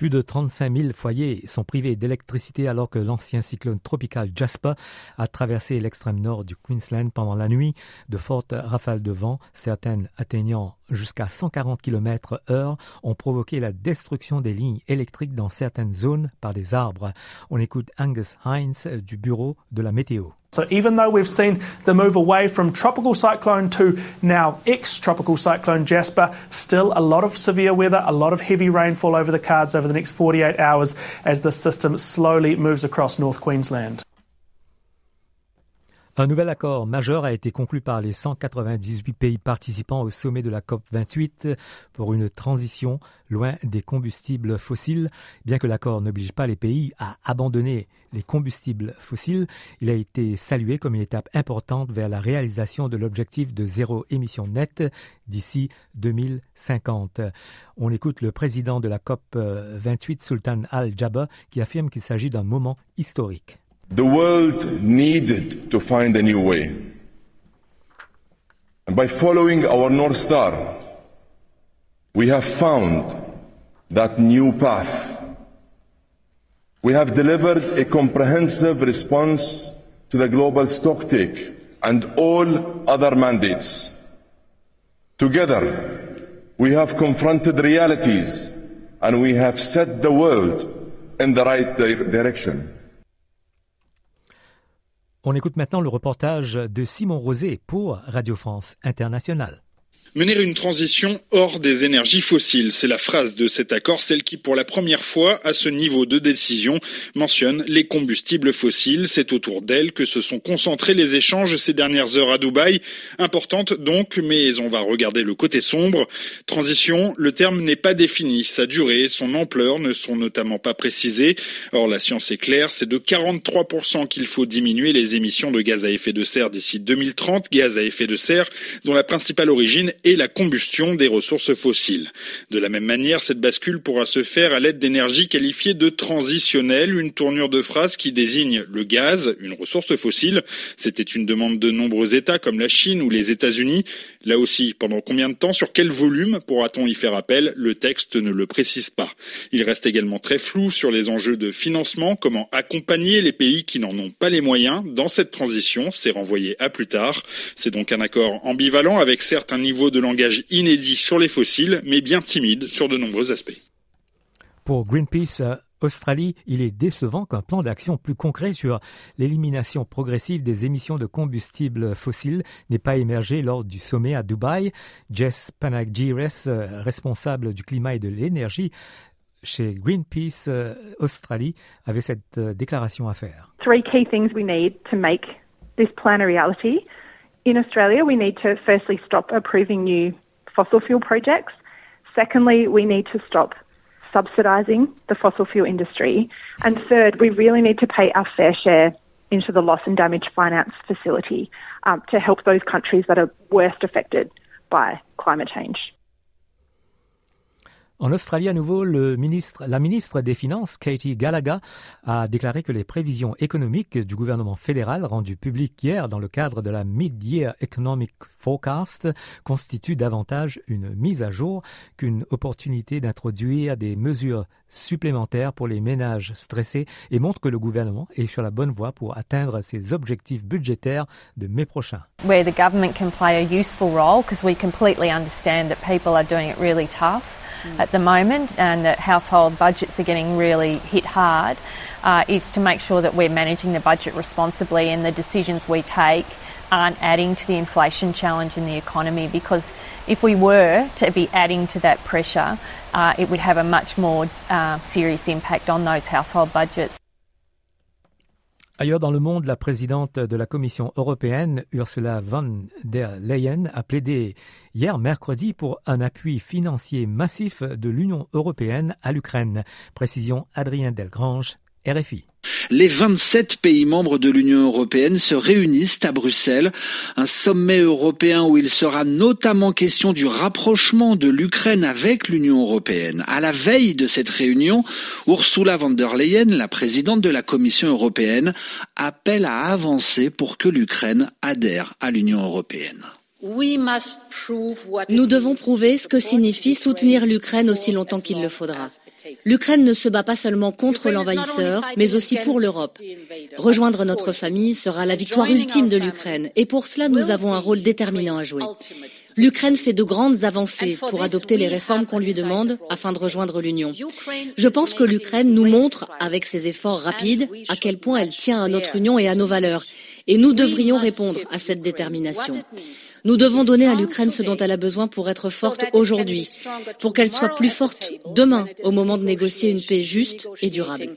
Plus de 35 000 foyers sont privés d'électricité alors que l'ancien cyclone tropical Jasper a traversé l'extrême nord du Queensland pendant la nuit. De fortes rafales de vent, certaines atteignant jusqu'à 140 km heure, ont provoqué la destruction des lignes électriques dans certaines zones par des arbres. On écoute Angus Hines du bureau de la météo. So even though we've seen the move away from tropical cyclone to now ex-tropical cyclone Jasper, still a lot of severe weather, a lot of heavy rainfall over the cards over the next 48 hours as the system slowly moves across North Queensland. Un nouvel accord majeur a été conclu par les 198 pays participants au sommet de la COP28 pour une transition loin des combustibles fossiles. Bien que l'accord n'oblige pas les pays à abandonner les combustibles fossiles, il a été salué comme une étape importante vers la réalisation de l'objectif de zéro émission nette d'ici 2050. On écoute le président de la COP28, Sultan Al-Jaber, qui affirme qu'il s'agit d'un moment historique. The world needed to find a new way. And by following our North Star, we have found that new path. We have delivered a comprehensive response to the global stocktake and all other mandates. Together, we have confronted realities and we have set the world in the right di- direction. On écoute maintenant le reportage de Simon Rosé pour Radio France Internationale. Mener une transition hors des énergies fossiles, c'est la phrase de cet accord, celle qui pour la première fois à ce niveau de décision mentionne les combustibles fossiles. C'est autour d'elle que se sont concentrés les échanges ces dernières heures à Dubaï. Importante donc, mais on va regarder le côté sombre. Transition, le terme n'est pas défini. Sa durée, son ampleur ne sont notamment pas précisées. Or, la science est claire, c'est de 43% qu'il faut diminuer les émissions de gaz à effet de serre d'ici 2030, gaz à effet de serre dont la principale origine et la combustion des ressources fossiles. De la même manière, cette bascule pourra se faire à l'aide d'énergies qualifiées de transitionnelles, une tournure de phrase qui désigne le gaz, une ressource fossile. C'était une demande de nombreux États comme la Chine ou les États-Unis. Là aussi, pendant combien de temps, sur quel volume pourra-t-on y faire appel? Le texte ne le précise pas. Il reste également très flou sur les enjeux de financement, comment accompagner les pays qui n'en ont pas les moyens dans cette transition. C'est renvoyé à plus tard. C'est donc un accord ambivalent avec certes un niveau de langage inédit sur les fossiles, mais bien timide sur de nombreux aspects. Pour Greenpeace euh, Australie, il est décevant qu'un plan d'action plus concret sur l'élimination progressive des émissions de combustibles fossiles n'ait pas émergé lors du sommet à Dubaï. Jess Panagires, euh, responsable du climat et de l'énergie chez Greenpeace euh, Australie, avait cette déclaration à faire. three key things we need to make this plan a reality. In Australia, we need to firstly stop approving new fossil fuel projects. Secondly, we need to stop subsidising the fossil fuel industry. And third, we really need to pay our fair share into the loss and damage finance facility um, to help those countries that are worst affected by climate change. En Australie, à nouveau, la ministre des Finances, Katie Gallagher, a déclaré que les prévisions économiques du gouvernement fédéral rendues publiques hier dans le cadre de la Mid-Year Economic Forecast constituent davantage une mise à jour qu'une opportunité d'introduire des mesures supplémentaires pour les ménages stressés et montrent que le gouvernement est sur la bonne voie pour atteindre ses objectifs budgétaires de mai prochain. where the government can play a useful role because we completely understand that people are doing it really tough at the moment and that household budgets are getting really hit hard uh, is to make sure that we're managing the budget responsibly and the decisions we take aren't adding to the inflation challenge in the economy because if we were to be adding to that pressure, uh, it would have a much more uh, serious impact on those household budgets. Ailleurs dans le monde, la présidente de la Commission européenne, Ursula von der Leyen, a plaidé hier mercredi pour un appui financier massif de l'Union européenne à l'Ukraine. Précision Adrien Delgrange RFI. Les 27 pays membres de l'Union européenne se réunissent à Bruxelles, un sommet européen où il sera notamment question du rapprochement de l'Ukraine avec l'Union européenne. À la veille de cette réunion, Ursula von der Leyen, la présidente de la Commission européenne, appelle à avancer pour que l'Ukraine adhère à l'Union européenne. Nous devons prouver ce que signifie soutenir l'Ukraine aussi longtemps qu'il le faudra. L'Ukraine ne se bat pas seulement contre l'envahisseur, mais aussi pour l'Europe. Rejoindre notre famille sera la victoire ultime de l'Ukraine, et pour cela nous avons un rôle déterminant à jouer. L'Ukraine fait de grandes avancées pour adopter les réformes qu'on lui demande afin de rejoindre l'Union. Je pense que l'Ukraine nous montre, avec ses efforts rapides, à quel point elle tient à notre Union et à nos valeurs, et nous devrions répondre à cette détermination. Nous devons donner à l'Ukraine ce dont elle a besoin pour être forte aujourd'hui, pour qu'elle soit plus forte demain au moment de négocier une paix juste et durable.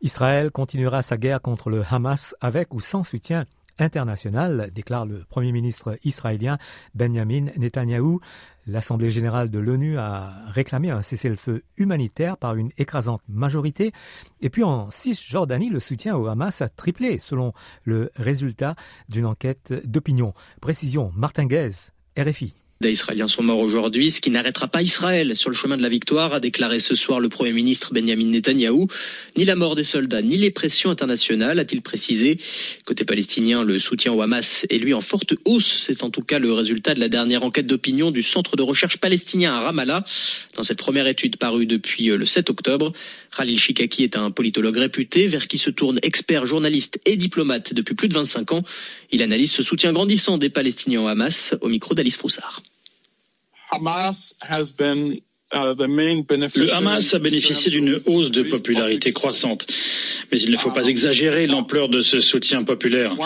Israël continuera sa guerre contre le Hamas avec ou sans soutien international, déclare le Premier ministre israélien Benjamin Netanyahou. L'Assemblée générale de l'ONU a réclamé un cessez-le-feu humanitaire par une écrasante majorité. Et puis en Cisjordanie, le soutien au Hamas a triplé selon le résultat d'une enquête d'opinion. Précision, Martin Guez, RFI. Des Israéliens sont morts aujourd'hui, ce qui n'arrêtera pas Israël sur le chemin de la victoire, a déclaré ce soir le Premier ministre Benjamin Netanyahou. Ni la mort des soldats, ni les pressions internationales, a-t-il précisé. Côté palestinien, le soutien au Hamas est lui en forte hausse. C'est en tout cas le résultat de la dernière enquête d'opinion du Centre de recherche palestinien à Ramallah. Dans cette première étude parue depuis le 7 octobre, Khalil Shikaki est un politologue réputé vers qui se tournent experts, journalistes et diplomates depuis plus de 25 ans. Il analyse ce soutien grandissant des Palestiniens au Hamas au micro d'Alice Froussard. Hamas has been Le Hamas a bénéficié d'une hausse de popularité croissante, mais il ne faut pas exagérer l'ampleur de ce soutien populaire.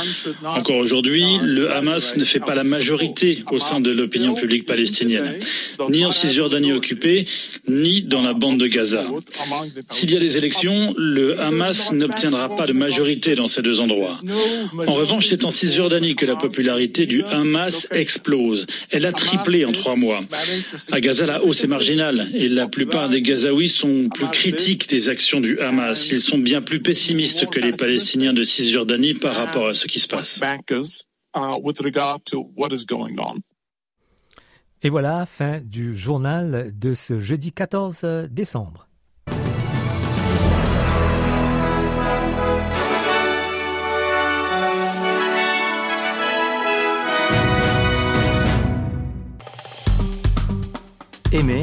Encore aujourd'hui, le Hamas ne fait pas la majorité au sein de l'opinion publique palestinienne, ni en Cisjordanie occupée, ni dans la bande de Gaza. S'il y a des élections, le Hamas n'obtiendra pas de majorité dans ces deux endroits. En revanche, c'est en Cisjordanie que la popularité du Hamas explose. Elle a triplé en trois mois. À Gaza, la hausse est marginale et la plupart des Gazaouis sont plus critiques des actions du Hamas. Ils sont bien plus pessimistes que les Palestiniens de Cisjordanie par rapport à ce qui se passe. Et voilà, fin du journal de ce jeudi 14 décembre. Aimez